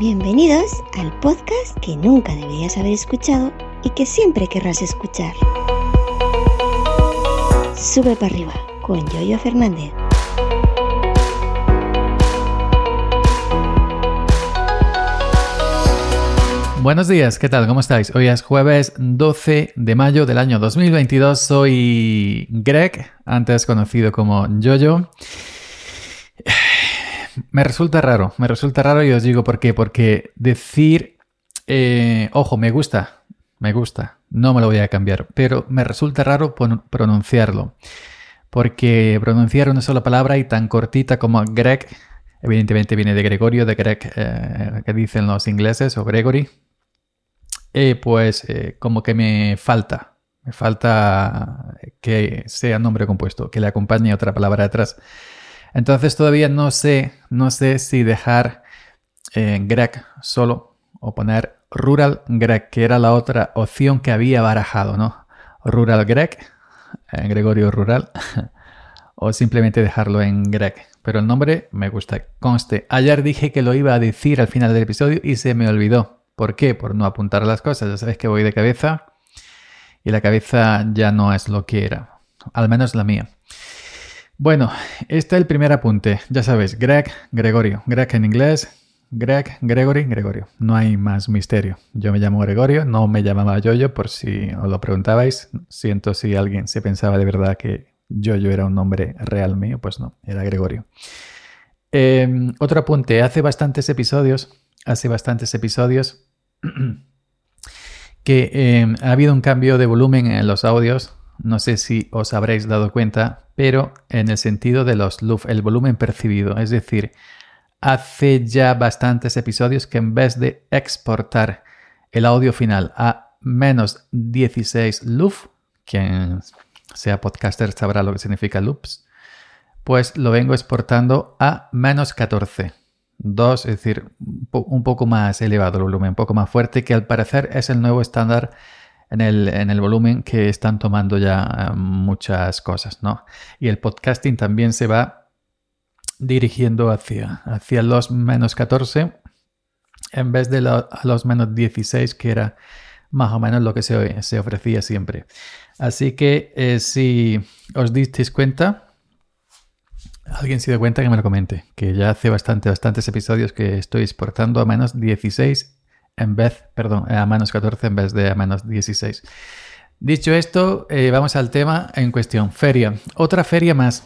Bienvenidos al podcast que nunca deberías haber escuchado y que siempre querrás escuchar. Sube para arriba con Yoyo Fernández. Buenos días, ¿qué tal? ¿Cómo estáis? Hoy es jueves 12 de mayo del año 2022. Soy Greg, antes conocido como Yoyo. Me resulta raro, me resulta raro y os digo por qué. Porque decir, eh, ojo, me gusta, me gusta, no me lo voy a cambiar, pero me resulta raro pronunciarlo. Porque pronunciar una sola palabra y tan cortita como Greg, evidentemente viene de Gregorio, de Greg, eh, que dicen los ingleses, o Gregory, eh, pues eh, como que me falta, me falta que sea nombre compuesto, que le acompañe otra palabra detrás. Entonces todavía no sé, no sé si dejar eh, Greg solo o poner Rural Greg, que era la otra opción que había barajado, ¿no? Rural Greg, Gregorio Rural, o simplemente dejarlo en Greg. Pero el nombre me gusta, conste. Ayer dije que lo iba a decir al final del episodio y se me olvidó. ¿Por qué? Por no apuntar las cosas. Ya sabes que voy de cabeza y la cabeza ya no es lo que era. Al menos la mía. Bueno, este es el primer apunte. Ya sabes, Greg, Gregorio. Greg en inglés, Greg, Gregory, Gregorio. No hay más misterio. Yo me llamo Gregorio, no me llamaba Yoyo, por si os lo preguntabais. Siento si alguien se pensaba de verdad que Yoyo era un nombre real mío, pues no, era Gregorio. Em, otro apunte, hace bastantes episodios, hace bastantes episodios que eh, ha habido un cambio de volumen en los audios. No sé si os habréis dado cuenta, pero en el sentido de los LUF, el volumen percibido. Es decir, hace ya bastantes episodios que en vez de exportar el audio final a menos 16 LUF, quien sea podcaster sabrá lo que significa loops, pues lo vengo exportando a menos 14. 2, es decir, un poco más elevado el volumen, un poco más fuerte, que al parecer es el nuevo estándar en el, volumen que están tomando ya eh, muchas cosas, ¿no? Y el podcasting también se va dirigiendo hacia, hacia los menos 14 en vez de los menos 16, que era más o menos lo que se, se ofrecía siempre. Así que eh, si os disteis cuenta, alguien se dio cuenta que me lo comente, que ya hace bastante, bastantes episodios que estoy exportando a menos 16 en vez, perdón, a menos 14 en vez de a menos 16. Dicho esto, eh, vamos al tema en cuestión. Feria. Otra feria más.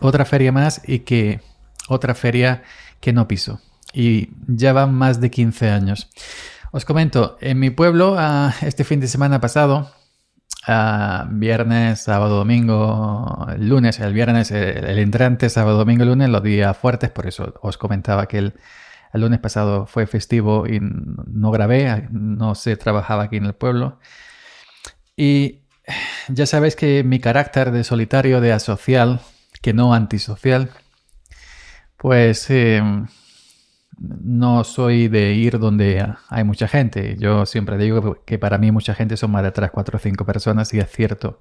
Otra feria más y que... Otra feria que no piso. Y ya van más de 15 años. Os comento, en mi pueblo, este fin de semana pasado, viernes, sábado, domingo, lunes, el viernes, el, entrante, sábado, domingo, lunes, los días fuertes, por eso os comentaba que el, lunes pasado fue festivo y no grabé, no se trabajaba aquí en el pueblo. Y ya sabéis que mi carácter de solitario, de asocial, que no antisocial, pues em, no soy de ir donde hay mucha gente. Yo siempre digo que para mí mucha gente son más de 3, 4, 5 personas y es cierto.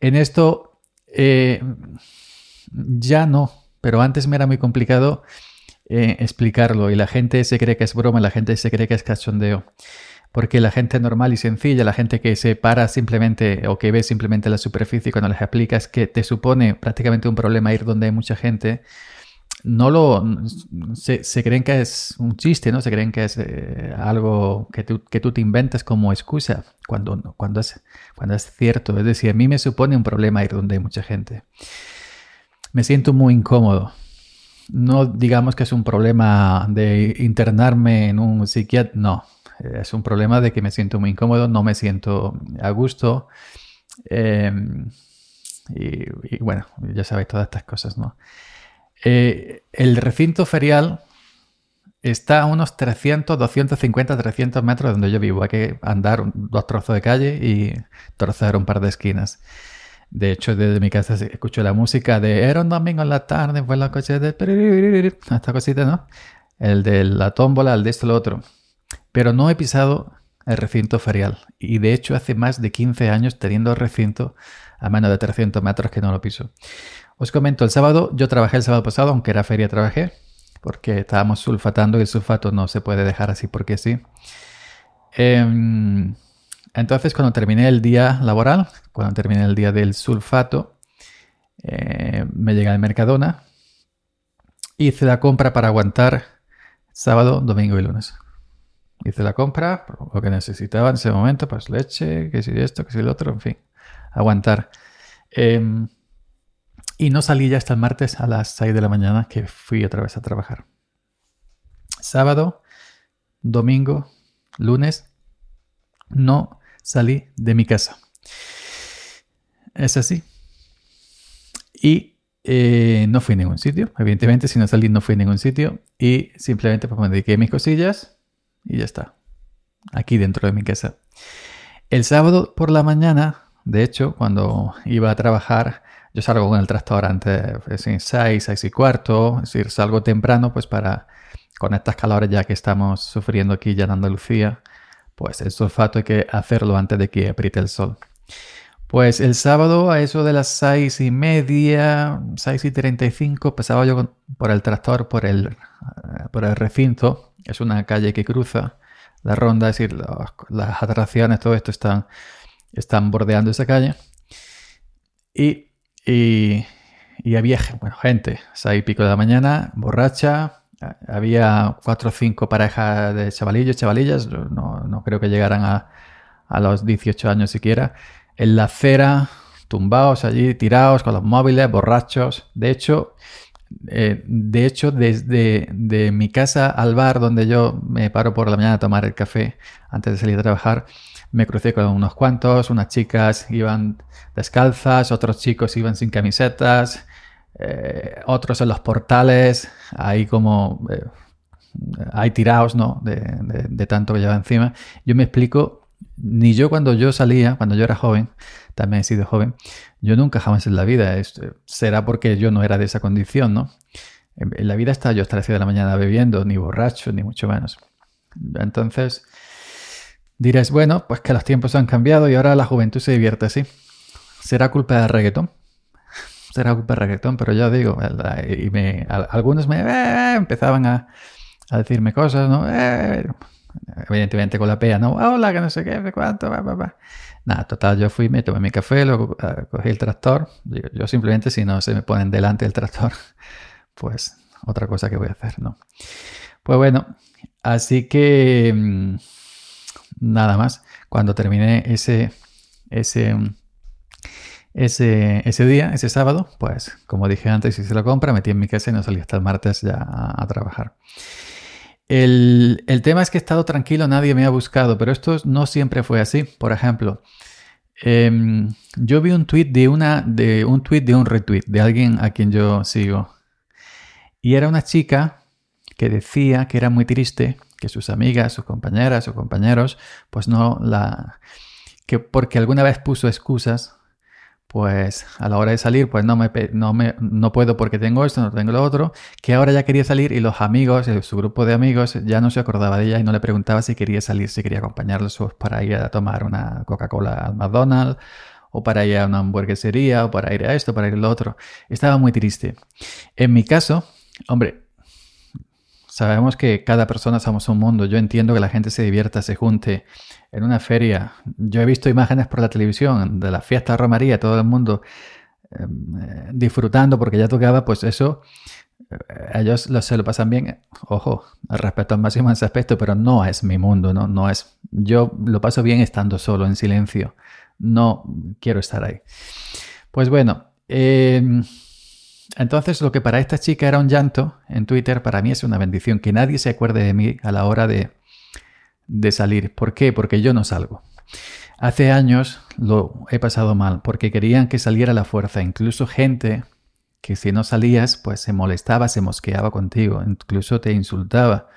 En esto eh, ya no, pero antes me era muy complicado eh, explicarlo y la gente se cree que es broma, la gente se cree que es cachondeo. Porque la gente normal y sencilla, la gente que se para simplemente o que ve simplemente la superficie cuando les explicas que te supone prácticamente un problema ir donde hay mucha gente, no lo se, creen que es un chiste, ¿no? Se creen que es eh, algo que tú, que tú te inventas como excusa cuando, cuando, es, cuando es cierto. Es decir, a mí me supone un problema ir donde hay mucha gente. Me siento muy incómodo. No digamos que es un problema de internarme en un psiquiatra, no. Es un problema de que me siento muy incómodo, no me siento a gusto. Em, y, bueno, ya sabéis todas estas cosas, ¿no? Eh, el recinto ferial está a unos 300, 250, 300 metros de donde yo vivo. Hay que andar dos trozos de calle y torcer un par de esquinas. De hecho, desde mi casa escucho la música de Era un domingo en la tarde, fue la coche de... Esta cosita, ¿no? El de la tómbola, el de esto, lo otro. Pero no he pisado el recinto ferial. Y de hecho, hace más de 15 años teniendo el recinto a menos de 300 metros que no lo piso. Os comento, el sábado, yo trabajé el sábado pasado, aunque era feria trabajé, porque estábamos sulfatando y el sulfato no se puede dejar así porque sí. Em, entonces, cuando terminé el día laboral, cuando terminé el día del sulfato, eh, me llega el Mercadona, hice la compra para aguantar sábado, domingo y lunes. Hice la compra, lo que necesitaba en ese momento, pues leche, que si esto, que si el otro, en fin, aguantar. Em, y no salí ya hasta el martes a las 6 de la mañana que fui otra vez a trabajar. Sábado, domingo, lunes, no salí de mi casa. Es así. Y eh, no fui a ningún sitio. Evidentemente, si no salí, no fui a ningún sitio. Y simplemente pues, me dediqué a mis cosillas y ya está. Aquí dentro de mi casa. El sábado por la mañana, de hecho, cuando iba a trabajar, yo salgo con el pues, en 6, 6 y cuarto, es decir, salgo temprano, pues para, con estas calores ya que estamos sufriendo aquí ya en Andalucía, pues el sulfato hay que hacerlo antes de que apriete el sol. Pues el sábado a eso de las seis y media, seis y treinta y cinco, pasaba yo por el tractor, por el, eh, por el recinto. Es una calle que cruza la ronda, es decir, las atracciones, todo esto están, están bordeando esa calle. Y, y, había bueno, gente, seis y pico de la mañana, borracha. Había cuatro o cinco parejas de chavalillos, chavalillas, no, no creo que llegaran a, a los 18 años siquiera en la acera, tumbados allí, tirados con los móviles, borrachos. De hecho, eh, de hecho, desde de mi casa al bar donde yo me paro por la mañana a tomar el café antes de salir a trabajar, me crucé con unos cuantos, unas chicas iban descalzas, otros chicos iban sin camisetas, eh, otros en los portales, ahí como eh, hay tirados, ¿no? De, tanto que lleva encima. Yo me explico ni yo cuando yo salía, cuando yo era joven, también he sido joven, yo nunca jamás en la vida, será porque yo no era de esa condición, ¿no? En, la vida está yo hasta las 6 de la mañana bebiendo, ni borracho, ni mucho menos. Entonces, diréis, bueno, pues que los tiempos han cambiado y ahora la juventud se divierte así. ¿Será culpa del reggaetón? Será del reggaetón, pero ya digo, y me, algunos me eh, empezaban a, a, decirme cosas, ¿no? Eh, evidentemente con la pea, ¿no? Hola, que no sé qué, de cuánto, va, va, va. Nada, total, yo fui, me tomé mi café, luego uh, cogí el tractor. Yo, simplemente, si no se me ponen delante del tractor, pues otra cosa que voy a hacer, ¿no? Pues bueno, así que mm, nada más. Cuando terminé ese, ese, ese, ese día, ese sábado, pues como dije antes, hice la compra, metí en mi casa y no salí hasta el martes ya a trabajar. El, tema es que he estado tranquilo, nadie me ha buscado, pero esto no siempre fue así. Por ejemplo, em, yo vi un tweet de una, de un tweet de un retweet de alguien a quien yo sigo. Y era una chica que decía que era muy triste que sus amigas, sus compañeras o compañeros, pues no la. que porque alguna vez puso excusas pues a la hora de salir, pues no, me, no, me, no puedo porque tengo esto, no tengo lo otro, que ahora ya quería salir y los amigos, eh, su grupo de amigos, ya no se acordaba de ella y no le preguntaba si quería salir, si quería acompañarlos para ir a tomar una Coca-Cola al McDonald's o para ir a una hamburguesería o para ir a esto, para ir a lo otro. Estaba muy triste. En mi caso, hombre, Sabemos que cada persona somos un mundo. Yo entiendo que la gente se divierta, se junte en una feria. Yo he visto imágenes por la televisión de la fiesta Romaría, todo el mundo em, eh, disfrutando porque ya tocaba, pues eso, eh, ellos se lo pasan bien. Ojo, respeto al máximo en ese aspecto, pero no es mi mundo, ¿no? no es. Yo lo paso bien estando solo, en silencio. No quiero estar ahí. Pues bueno, eh, entonces, lo que para esta chica era un llanto en Twitter, para mí es una bendición. Que nadie se acuerde de mí a la hora de, de salir. ¿Por qué? Porque yo no salgo. Hace años lo he pasado mal, porque querían que saliera la fuerza. Incluso gente que si no salías, pues se molestaba, se mosqueaba contigo, incluso te insultaba.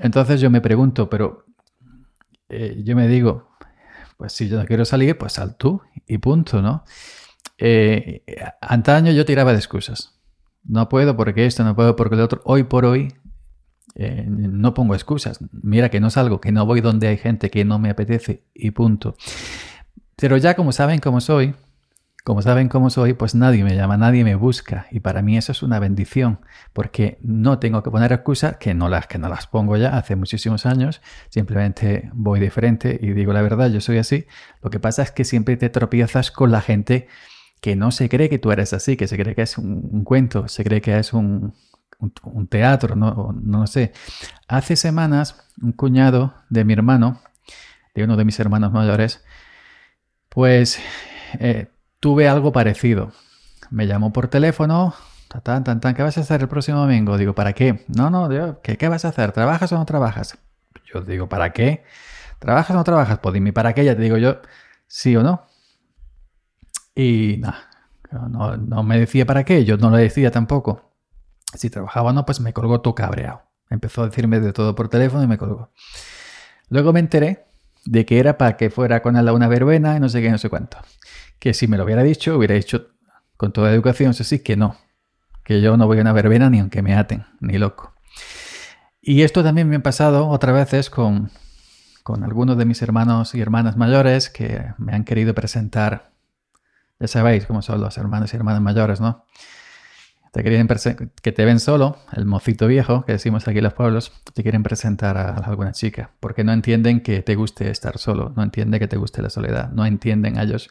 Entonces yo me pregunto, pero eh, yo me digo, pues si yo no quiero salir, pues sal tú y punto, ¿no? Eh, antaño yo tiraba de excusas. No puedo porque esto, no puedo porque lo otro. Hoy por hoy eh, no pongo excusas. Mira que no salgo, que no voy donde hay gente que no me apetece y punto. Pero ya como saben cómo soy, como saben cómo soy, pues nadie me llama, nadie me busca. Y para mí eso es una bendición, porque no tengo que poner excusas, que no las, que no las pongo ya hace muchísimos años. Simplemente voy de frente y digo la verdad, yo soy así. Lo que pasa es que siempre te tropiezas con la gente que no se cree que tú eres así, que se cree que es un, cuento, se cree que es un, un, teatro, no, no sé. Hace semanas, un cuñado de mi hermano, de uno de mis hermanos mayores, pues eh, tuve algo parecido. Me llamó por teléfono, tan, tan, tan, ¿qué vas a hacer el próximo domingo? Digo, ¿para qué? No, no, ¿qué, ¿qué vas a hacer? ¿Trabajas o no trabajas? Yo digo, ¿para qué? ¿Trabajas o no trabajas? Pues dime, ¿para qué? Ya te digo yo, sí o no. Y nada, no, no, me decía para qué, yo no le decía tampoco. Si trabajaba o no, pues me colgó todo cabreado. Empezó a decirme de todo por teléfono y me colgó. Luego me enteré de que era para que fuera con él a una verbena y no sé qué, no sé cuánto. Que si me lo hubiera dicho, hubiera dicho con toda educación, eso sí, que no. Que yo no voy a una verbena ni aunque me aten, ni loco. Y esto también me ha pasado otras veces con, con algunos de mis hermanos y hermanas mayores que me han querido presentar ya sabéis cómo son los hermanos y hermanas mayores, ¿no? Te quieren que te ven solo, el mocito viejo que decimos aquí en los pueblos, te quieren presentar a, alguna chica, porque no entienden que te guste estar solo, no entienden que te guste la soledad, no entienden a ellos.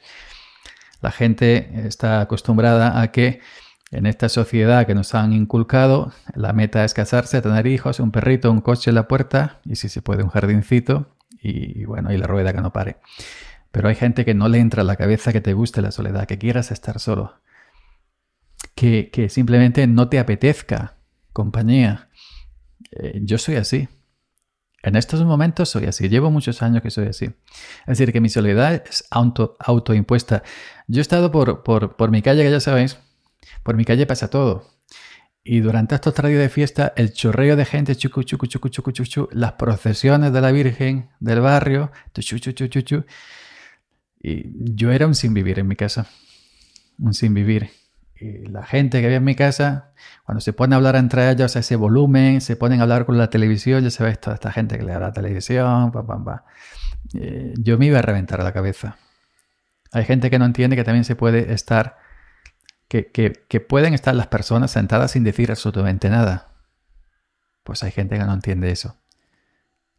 La gente está acostumbrada a que en esta sociedad que nos han inculcado, la meta es casarse, tener hijos, un perrito, un coche en la puerta y si se puede un jardincito y bueno, y la rueda que no pare. Pero hay gente que no le entra a la cabeza que te guste la soledad, que quieras estar solo, que, simplemente no te apetezca compañía. Eh, yo soy así. En estos momentos soy así. Llevo muchos años que soy así. Es decir, que mi soledad es auto, autoimpuesta. Yo he estado por, por, mi calle, que ya sabéis, por mi calle pasa todo. Y durante estos días de fiesta, el chorreo de gente, chucu, chucu, chucu, chucu, chucu, las procesiones de la Virgen del barrio, chucu, chucu, chucu, y yo era un sin vivir en mi casa, un sin vivir. Y la gente que había en mi casa, cuando se pone a hablar entre ellos a ese volumen, se ponen a hablar con la televisión, ya sabes, toda esta gente que le da la televisión, pa, pa, pa. Eh, yo me iba a reventar la cabeza. Hay gente que no entiende que también se puede estar, que, que pueden estar las personas sentadas sin decir absolutamente nada. Pues hay gente que no entiende eso.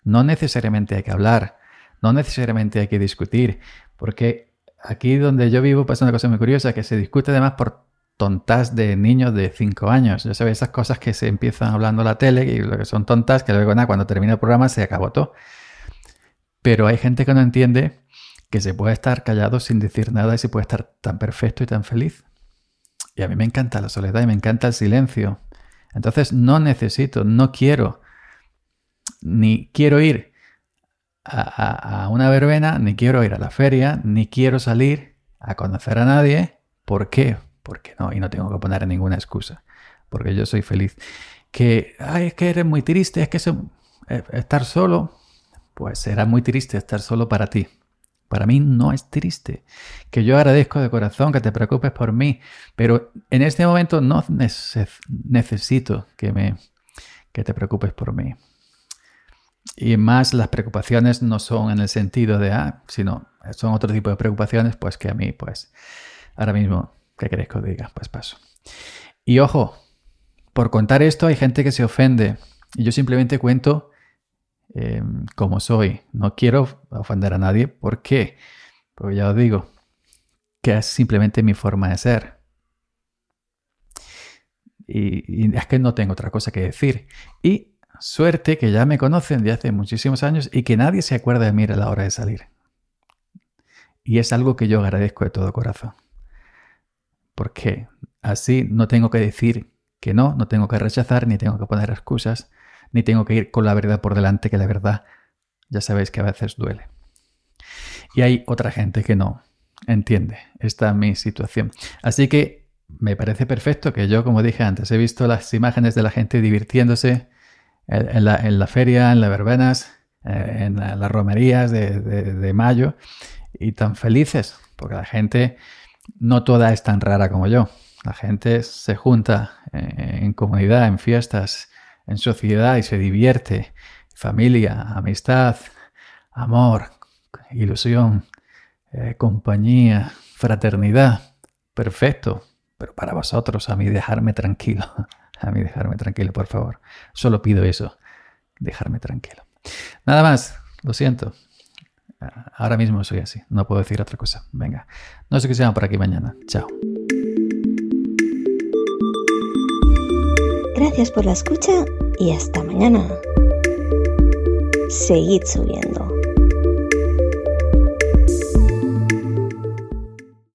No necesariamente hay que hablar, no necesariamente hay que discutir, porque aquí donde yo vivo pasa una cosa muy curiosa, que se discute además por tontas de niños de 5 años. Ya sabes, esas cosas que se empiezan hablando en la tele y lo que son tontas, que luego nada, cuando termina el programa se acabó todo. Pero hay gente que no entiende que se puede estar callado sin decir nada y se puede estar tan perfecto y tan feliz. Y a mí me encanta la soledad y me encanta el silencio. Entonces no necesito, no quiero, ni quiero ir a, una verbena, ni quiero ir a la feria, ni quiero salir a conocer a nadie. ¿Por qué? Porque no, y no tengo que poner ninguna excusa, porque yo soy feliz. Que, ay, es que eres muy triste, es que eh, estar solo, pues será muy triste estar solo para ti. Para mí no es triste. Que yo agradezco de corazón que te preocupes por mí, pero en este momento no necesito que, me, que te preocupes por mí. Y más las preocupaciones no son en el sentido de, ah, sino son otro tipo de preocupaciones, pues que a mí, pues, ahora mismo, ¿qué queréis que os diga? Pues paso. Y ojo, por contar esto hay gente que se ofende. Y yo simplemente cuento eh, como soy. No quiero ofender a nadie. ¿Por qué? Porque ya os digo que es simplemente mi forma de ser. Y, y es que no tengo otra cosa que decir. Y Suerte que ya me conocen de hace muchísimos años y que nadie se acuerda de mí a la hora de salir. Y es algo que yo agradezco de todo corazón. Porque así no tengo que decir que no, no tengo que rechazar, ni tengo que poner excusas, ni tengo que ir con la verdad por delante, que la verdad ya sabéis que a veces duele. Y hay otra gente que no entiende esta mi situación. Así que me parece perfecto que yo, como dije antes, he visto las imágenes de la gente divirtiéndose, en la, feria, en las verbenas, eh, en las romerías de, mayo y tan felices, porque la gente no toda es tan rara como yo. La gente se junta eh, en comunidad, en fiestas, en sociedad y se divierte. Familia, amistad, amor, ilusión, eh, compañía, fraternidad. perfecto. Pero para vosotros, a mí dejarme tranquilo. A mí dejarme tranquilo, por favor. Solo pido eso. Dejarme tranquilo. Nada más. Lo siento. Ahora mismo soy así. No puedo decir otra cosa. Venga. No sé qué se llama por aquí mañana. Chao. Gracias por la escucha y hasta mañana. Seguid subiendo.